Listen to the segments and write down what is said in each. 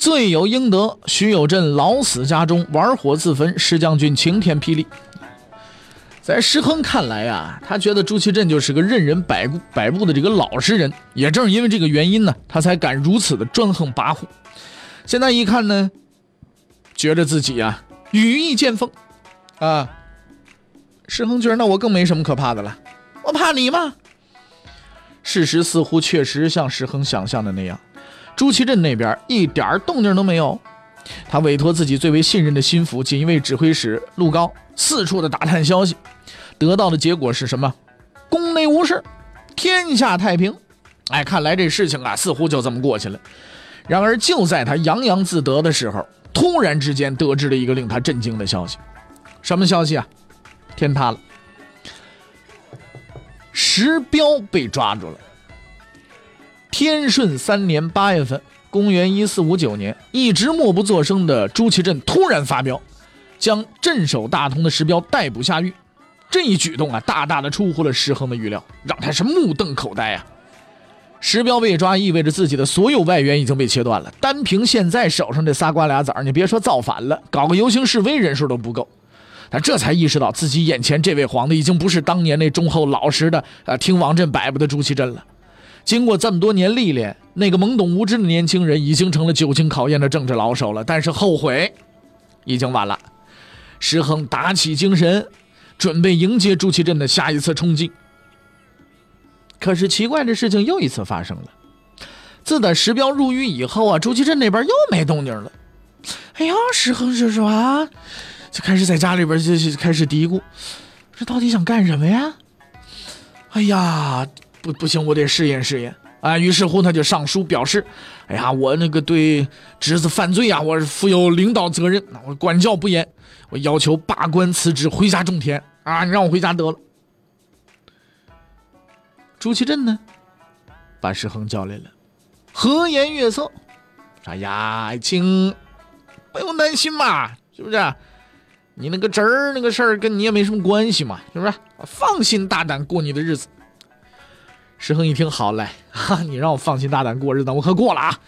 罪有应得，徐有贞老死家中，玩火自焚。石将军晴天霹雳。在石亨看来啊，他觉得朱祁镇就是个任人摆布摆布的这个老实人。也正是因为这个原因呢，他才敢如此的专横跋扈。现在一看呢，觉得自己啊羽翼渐丰啊。石亨觉得那我更没什么可怕的了，我怕你吗？事实似乎确实像石亨想象的那样。朱祁镇那边一点动静都没有，他委托自己最为信任的心腹锦衣卫指挥使陆高四处的打探消息，得到的结果是什么？宫内无事，天下太平。哎，看来这事情啊，似乎就这么过去了。然而就在他洋洋自得的时候，突然之间得知了一个令他震惊的消息。什么消息啊？天塌了，石彪被抓住了。天顺三年八月份，公元一四五九年，一直默不作声的朱祁镇突然发飙，将镇守大同的石彪逮捕下狱。这一举动啊，大大的出乎了石亨的预料，让他是目瞪口呆啊！石彪被抓，意味着自己的所有外援已经被切断了。单凭现在手上这仨瓜俩枣，你别说造反了，搞个游行示威人数都不够。他这才意识到自己眼前这位皇帝已经不是当年那忠厚老实的、呃听王振摆布的朱祁镇了。经过这么多年历练，那个懵懂无知的年轻人已经成了久经考验的政治老手了。但是后悔已经晚了。石恒打起精神，准备迎接朱祁镇的下一次冲击。可是奇怪的事情又一次发生了。自打石彪入狱以后啊，朱祁镇那边又没动静了。哎呀，石恒叔叔啊，就开始在家里边就开始嘀咕：这到底想干什么呀？哎呀！不不行，我得试验试验啊！于是乎，他就上书表示：“哎呀，我那个对侄子犯罪啊，我是负有领导责任，我管教不严，我要求罢官辞职，回家种田啊！你让我回家得了。”朱祁镇呢，把石亨叫来了，和颜悦色：“哎呀，爱卿，不用担心嘛，是不是？你那个侄儿那个事儿跟你也没什么关系嘛，是不是？放心大胆过你的日子。”石恒一听，好嘞，哈，你让我放心大胆过日子，我可过了啊！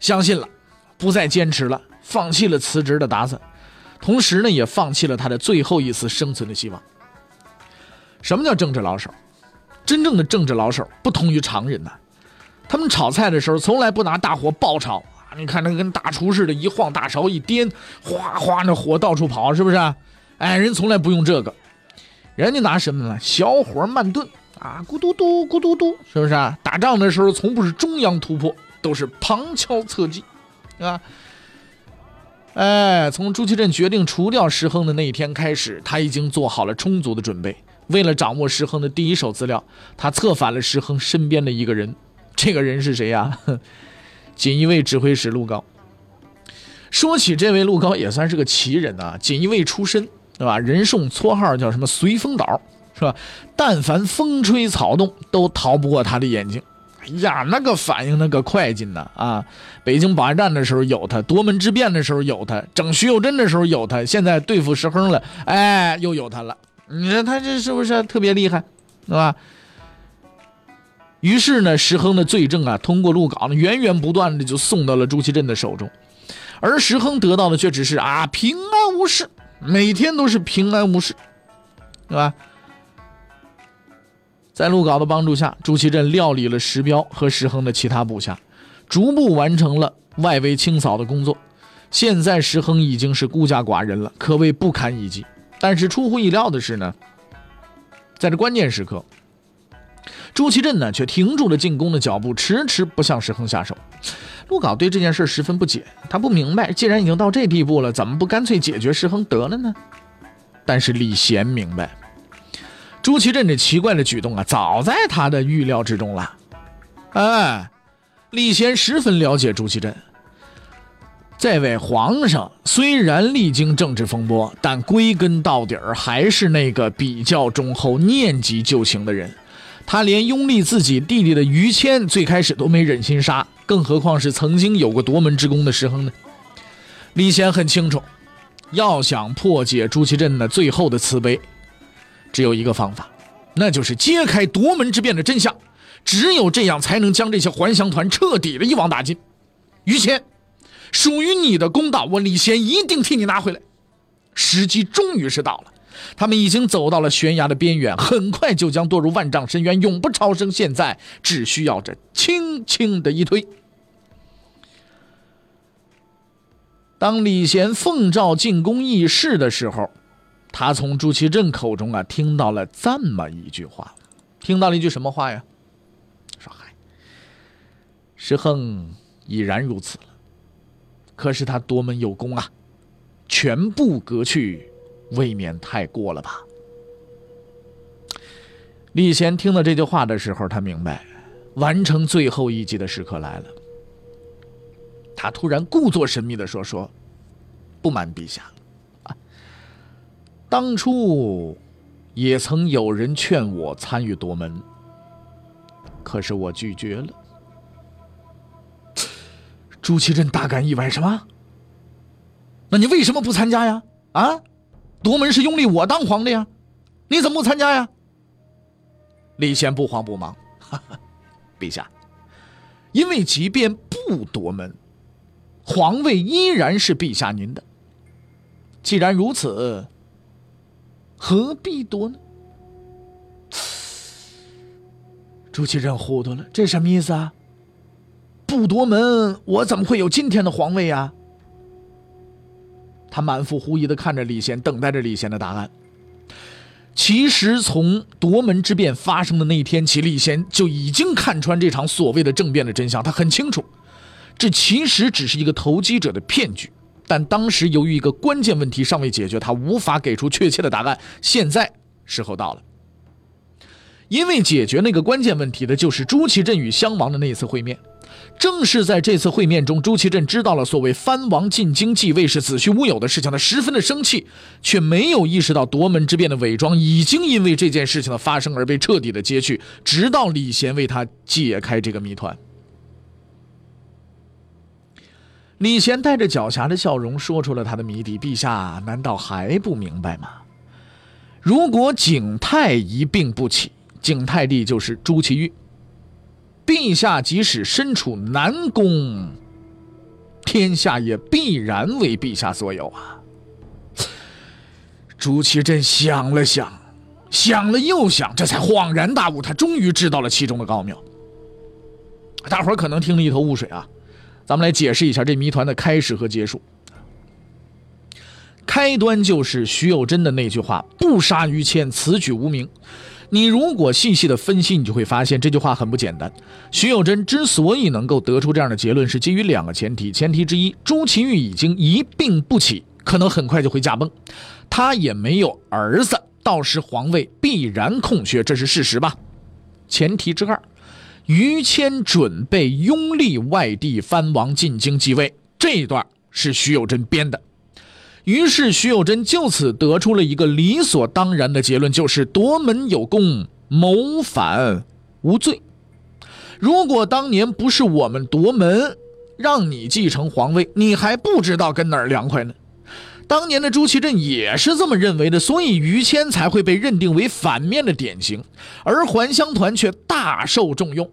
相信了，不再坚持了，放弃了辞职的打算，同时呢，也放弃了他的最后一丝生存的希望。什么叫政治老手？真正的政治老手不同于常人呐，他们炒菜的时候从来不拿大火爆炒啊！你看那跟大厨似的，一晃大勺一颠，哗哗那火到处跑，是不是？哎，人从来不用这个，人家拿什么呢？小火慢炖。啊，咕嘟嘟，咕嘟嘟，是不是啊？打仗的时候从不是中央突破，都是旁敲侧击，啊。哎，从朱祁镇决定除掉石亨的那一天开始，他已经做好了充足的准备。为了掌握石亨的第一手资料，他策反了石亨身边的一个人。这个人是谁呀？锦衣卫指挥使陆高。说起这位陆高，也算是个奇人啊，锦衣卫出身，对吧？人送绰号叫什么“随风倒”。是吧？但凡风吹草动，都逃不过他的眼睛。哎呀，那个反应，那个快劲呐！啊，北京保安站的时候有他，夺门之变的时候有他，整徐有贞的时候有他，现在对付石亨了，哎，又有他了。你说他这是不是特别厉害？是吧？于是呢，石亨的罪证啊，通过录稿呢，源源不断的就送到了朱祁镇的手中，而石亨得到的却只是啊，平安无事，每天都是平安无事，对吧？在陆稿的帮助下，朱祁镇料理了石彪和石亨的其他部下，逐步完成了外围清扫的工作。现在石亨已经是孤家寡人了，可谓不堪一击。但是出乎意料的是呢，在这关键时刻，朱祁镇呢却停住了进攻的脚步，迟迟不向石亨下手。陆稿对这件事十分不解，他不明白，既然已经到这地步了，怎么不干脆解决石亨得了呢？但是李贤明白。朱祁镇这奇怪的举动啊，早在他的预料之中了。哎，李贤十分了解朱祁镇，这位皇上虽然历经政治风波，但归根到底儿还是那个比较忠厚、念及旧情的人。他连拥立自己弟弟的于谦，最开始都没忍心杀，更何况是曾经有过夺门之功的石亨呢？李贤很清楚，要想破解朱祁镇的最后的慈悲，只有一个方法，那就是揭开夺门之变的真相。只有这样，才能将这些还乡团彻底的一网打尽。于谦。属于你的公道，我李贤一定替你拿回来。时机终于是到了，他们已经走到了悬崖的边缘，很快就将堕入万丈深渊，永不超生。现在只需要这轻轻的一推。当李贤奉诏进宫议事的时候，他从朱祁镇口中啊听到了这么一句话，听到了一句什么话呀？说：“嗨，石亨已然如此了。”可是他夺门有功啊，全部革去，未免太过了吧？李贤听到这句话的时候，他明白，完成最后一击的时刻来了。他突然故作神秘的说：“说，不瞒陛下，当初也曾有人劝我参与夺门，可是我拒绝了。”朱祁镇大感意外，什么？那你为什么不参加呀？啊，夺门是拥立我当皇帝呀，你怎么不参加呀？李贤不慌不忙，哈哈，陛下，因为即便不夺门，皇位依然是陛下您的。既然如此，何必夺呢？朱祁镇糊涂了，这什么意思啊？不夺门，我怎么会有今天的皇位啊？他满腹狐疑的看着李贤，等待着李贤的答案。其实从夺门之变发生的那一天起，李贤就已经看穿这场所谓的政变的真相。他很清楚，这其实只是一个投机者的骗局。但当时由于一个关键问题尚未解决，他无法给出确切的答案。现在时候到了，因为解决那个关键问题的就是朱祁镇与襄王的那一次会面。正是在这次会面中，朱祁镇知道了所谓藩王进京继位是子虚乌有的事情，他十分的生气，却没有意识到夺门之变的伪装已经因为这件事情的发生而被彻底的揭去。直到李贤为他解开这个谜团，李贤带着狡黠的笑容说出了他的谜底：“陛下难道还不明白吗？如果景泰一病不起，景泰帝就是朱祁钰。”陛下即使身处南宫，天下也必然为陛下所有啊！朱祁镇想了想，想了又想，这才恍然大悟，他终于知道了其中的高妙。大伙儿可能听了一头雾水啊，咱们来解释一下这谜团的开始和结束。开端就是徐有贞的那句话：“不杀于谦，此举无名。”你如果细细的分析，你就会发现这句话很不简单。徐有贞之所以能够得出这样的结论，是基于两个前提。前提之一，朱祁钰已经一病不起，可能很快就会驾崩，他也没有儿子，到时皇位必然空缺，这是事实吧？前提之二，于谦准备拥立外地藩王进京继位，这一段是徐有贞编的。于是，徐有贞就此得出了一个理所当然的结论，就是夺门有功，谋反无罪。如果当年不是我们夺门，让你继承皇位，你还不知道跟哪儿凉快呢。当年的朱祁镇也是这么认为的，所以于谦才会被认定为反面的典型，而还乡团却大受重用。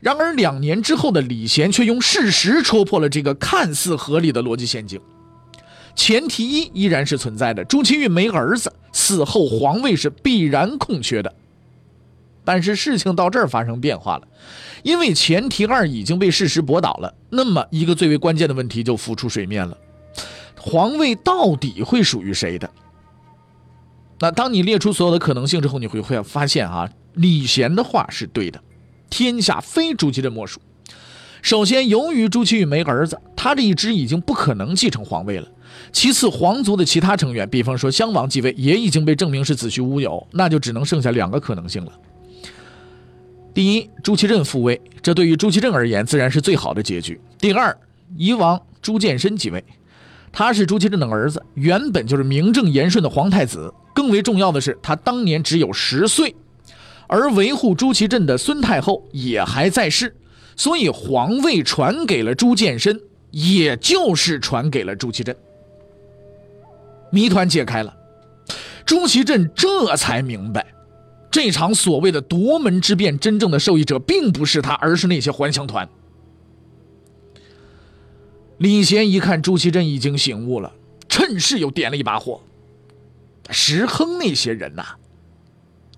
然而，两年之后的李贤却用事实戳破了这个看似合理的逻辑陷阱。前提一依然是存在的，朱祁钰没儿子，死后皇位是必然空缺的。但是事情到这儿发生变化了，因为前提二已经被事实驳倒了，那么一个最为关键的问题就浮出水面了：皇位到底会属于谁的？那当你列出所有的可能性之后，你会会发现啊，李贤的话是对的，天下非朱祁镇莫属。首先，由于朱祁钰没儿子，他这一支已经不可能继承皇位了。其次，皇族的其他成员，比方说襄王继位，也已经被证明是子虚乌有，那就只能剩下两个可能性了。第一，朱祁镇复位，这对于朱祁镇而言自然是最好的结局。第二，以王朱见深继位。他是朱祁镇的儿子，原本就是名正言顺的皇太子。更为重要的是，他当年只有十岁，而维护朱祁镇的孙太后也还在世，所以皇位传给了朱见深，也就是传给了朱祁镇。谜团解开了，朱祁镇这才明白，这场所谓的夺门之变，真正的受益者并不是他，而是那些还乡团。李贤一看朱祁镇已经醒悟了，趁势又点了一把火。石亨那些人呐，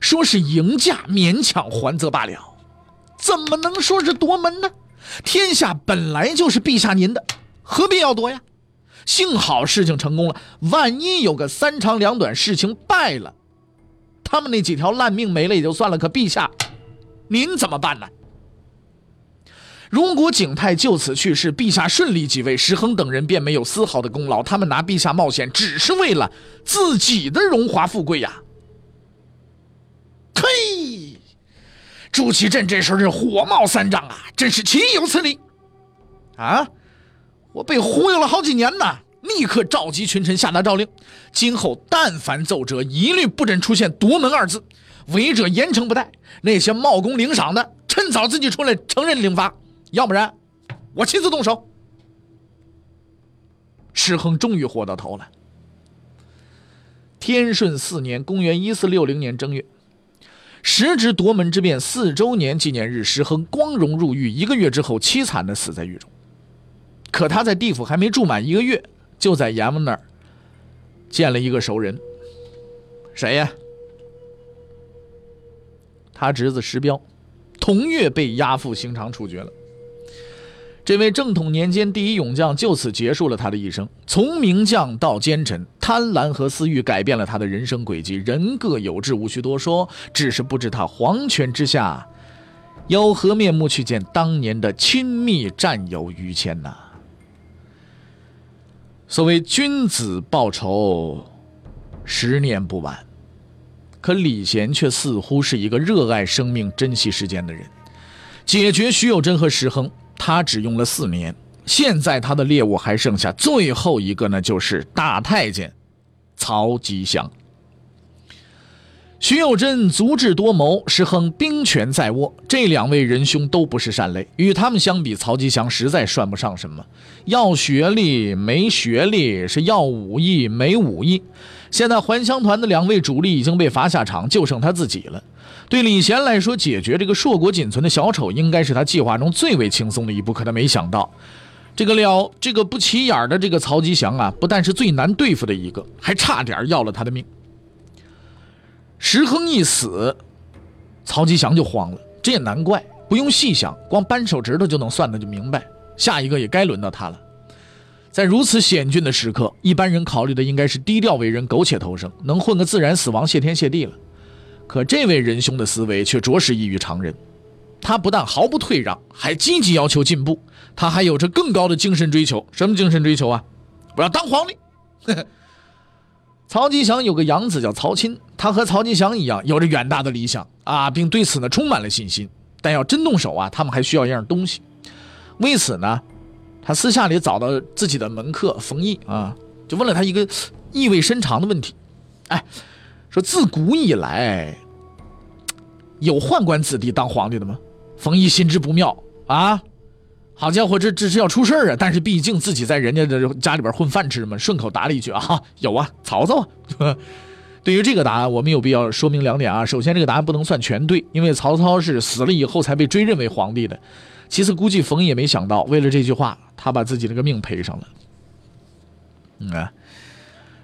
说是迎驾勉强还则罢了，怎么能说是夺门呢？天下本来就是陛下您的，何必要夺呀？幸好事情成功了，万一有个三长两短，事情败了，他们那几条烂命没了也就算了，可陛下，您怎么办呢？如果景泰就此去世，陛下顺利继位，石亨等人便没有丝毫的功劳。他们拿陛下冒险，只是为了自己的荣华富贵呀！嘿，朱祁镇这时候是火冒三丈啊，真是岂有此理！啊，我被忽悠了好几年呢！立刻召集群臣，下达诏令：今后但凡奏折，一律不准出现“夺门”二字，违者严惩不贷。那些冒功领赏的，趁早自己出来承认领罚。要不然，我亲自动手。石亨终于活到头了。天顺四年（公元一四六零年正月），时值夺门之变四周年纪念日，石亨光荣入狱，一个月之后凄惨的死在狱中。可他在地府还没住满一个月，就在阎王那儿见了一个熟人。谁呀？他侄子石彪，同月被押赴刑场处决了。这位正统年间第一勇将就此结束了他的一生。从名将到奸臣，贪婪和私欲改变了他的人生轨迹。人各有志，无需多说。只是不知他皇权之下，有何面目去见当年的亲密战友于谦呐？所谓君子报仇，十年不晚。可李贤却似乎是一个热爱生命、珍惜时间的人。解决徐有贞和石亨。他只用了四年，现在他的猎物还剩下最后一个呢，就是大太监曹吉祥。徐有贞足智多谋，石亨兵权在握，这两位仁兄都不是善类。与他们相比，曹吉祥实在算不上什么。要学历没学历，是要武艺没武艺。现在还乡团的两位主力已经被罚下场，就剩他自己了。对李贤来说，解决这个硕果仅存的小丑，应该是他计划中最为轻松的一步。可他没想到，这个了这个不起眼的这个曹吉祥啊，不但是最难对付的一个，还差点要了他的命。石亨一死，曹吉祥就慌了。这也难怪，不用细想，光扳手指头就能算的就明白，下一个也该轮到他了。在如此险峻的时刻，一般人考虑的应该是低调为人，苟且偷生，能混个自然死亡，谢天谢地了。可这位仁兄的思维却着实异于常人，他不但毫不退让，还积极要求进步。他还有着更高的精神追求。什么精神追求啊？我要当皇帝。曹吉祥有个养子叫曹钦，他和曹吉祥一样，有着远大的理想啊，并对此呢充满了信心。但要真动手啊，他们还需要一样东西。为此呢，他私下里找到自己的门客冯毅啊，就问了他一个意味深长的问题：哎，说自古以来。有宦官子弟当皇帝的吗？冯异心知不妙啊！好家伙，这这是要出事儿啊！但是毕竟自己在人家的家里边混饭吃嘛，顺口答了一句啊，有啊，曹操啊。对于这个答案，我们有必要说明两点啊。首先，这个答案不能算全对，因为曹操是死了以后才被追认为皇帝的。其次，估计冯异也没想到，为了这句话，他把自己这个命赔上了。嗯啊。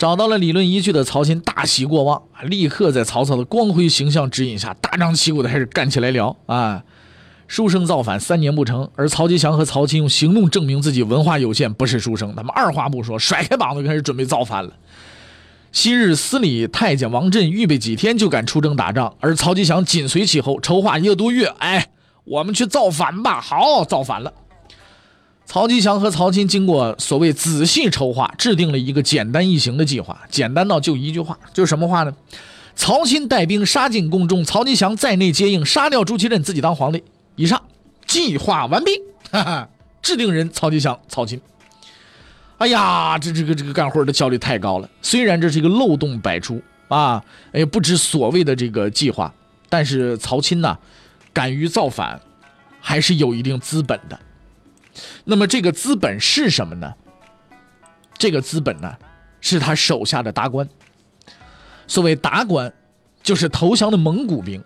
找到了理论依据的曹钦大喜过望，立刻在曹操的光辉形象指引下，大张旗鼓的开始干起来了啊！书生造反三年不成，而曹吉祥和曹钦用行动证明自己文化有限，不是书生。他们二话不说，甩开膀子开始准备造反了。昔日司礼太监王振预备几天就敢出征打仗，而曹吉祥紧随其后，筹划一个多月。哎，我们去造反吧！好，造反了。曹吉祥和曹钦经过所谓仔细筹划，制定了一个简单易行的计划。简单到就一句话，就是什么话呢？曹钦带兵杀进宫中，曹吉祥在内接应，杀掉朱祁镇，自己当皇帝。以上计划完毕。哈哈，制定人曹吉祥、曹钦。哎呀，这这个这个干活的效率太高了。虽然这是一个漏洞百出啊，哎，不知所谓的这个计划，但是曹钦呐，敢于造反，还是有一定资本的。那么这个资本是什么呢？这个资本呢，是他手下的达官。所谓达官，就是投降的蒙古兵。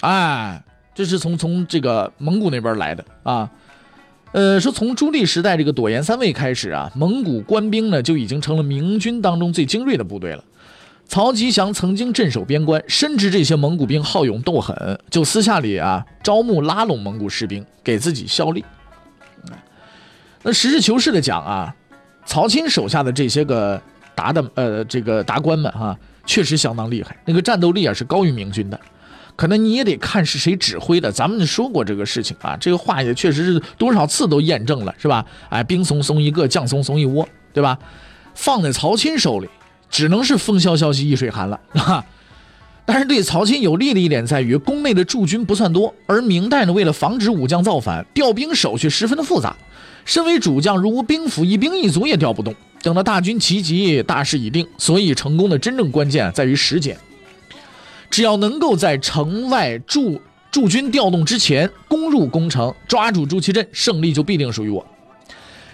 哎，这是从从这个蒙古那边来的啊。呃，说从朱棣时代这个朵颜三位开始啊，蒙古官兵呢就已经成了明军当中最精锐的部队了。曹吉祥曾经镇守边关，深知这些蒙古兵好勇斗狠，就私下里啊招募拉拢蒙古士兵给自己效力。那实事求是的讲啊，曹钦手下的这些个达的呃这个达官们哈，确实相当厉害，那个战斗力啊是高于明军的。可能你也得看是谁指挥的，咱们说过这个事情啊，这个话也确实是多少次都验证了，是吧？哎，兵怂怂一个，将怂怂一窝，对吧？放在曹钦手里，只能是风萧萧兮易水寒了 啊。但是对曹钦有利的一点在于，宫内的驻军不算多，而明代呢，为了防止武将造反，调兵手续十分的复杂。身为主将，如无兵符，一兵一卒也调不动。等到大军齐集，大势已定，所以成功的真正关键在于时间。只要能够在城外驻驻军调动之前攻入攻城，抓住朱祁镇，胜利就必定属于我。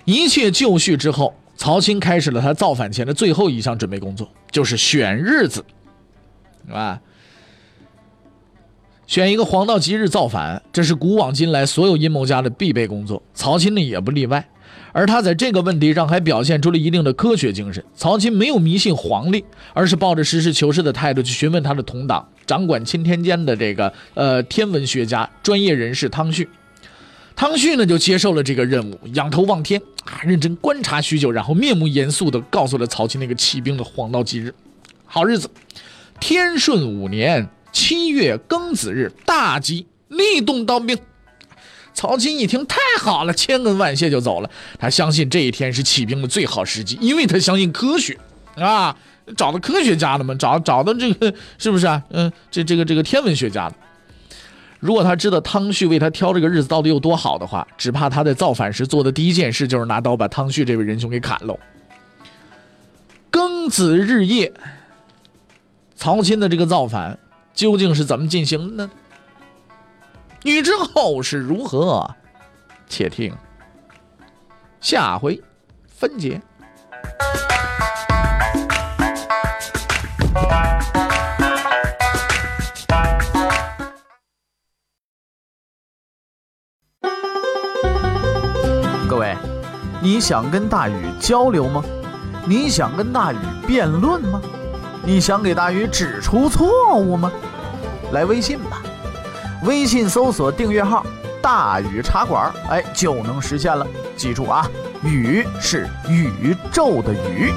一切就绪之后，曹钦开始了他造反前的最后一项准备工作，就是选日子，是吧，选一个黄道吉日造反，这是古往今来所有阴谋家的必备工作，曹钦呢也不例外。而他在这个问题上还表现出了一定的科学精神。曹钦没有迷信黄历，而是抱着实事求是的态度去询问他的同党、掌管钦天监的这个呃天文学家专业人士汤旭。汤旭呢就接受了这个任务，仰头望天啊，认真观察许久，然后面目严肃地告诉了曹钦那个起兵的黄道吉日，好日子，天顺五年七月庚子日，大吉，立冬当兵。曹钦一听，太好了，千恩万谢就走了。他相信这一天是起兵的最好时机，因为他相信科学啊，找到科学家了嘛，找找到这个是不是啊？嗯，这这个这个天文学家了。如果他知道汤旭为他挑这个日子到底有多好的话，只怕他在造反时做的第一件事就是拿刀把汤旭这位仁兄给砍喽。庚子日夜，曹钦的这个造反究竟是怎么进行的呢？欲知后事如何，且听下回分解。各位，你想跟大禹交流吗？你想跟大禹辩论吗？你想给大禹指出错误吗？来微信吧。微信搜索订阅号“大宇茶馆”，哎，就能实现了。记住啊，宇是宇宙的宇。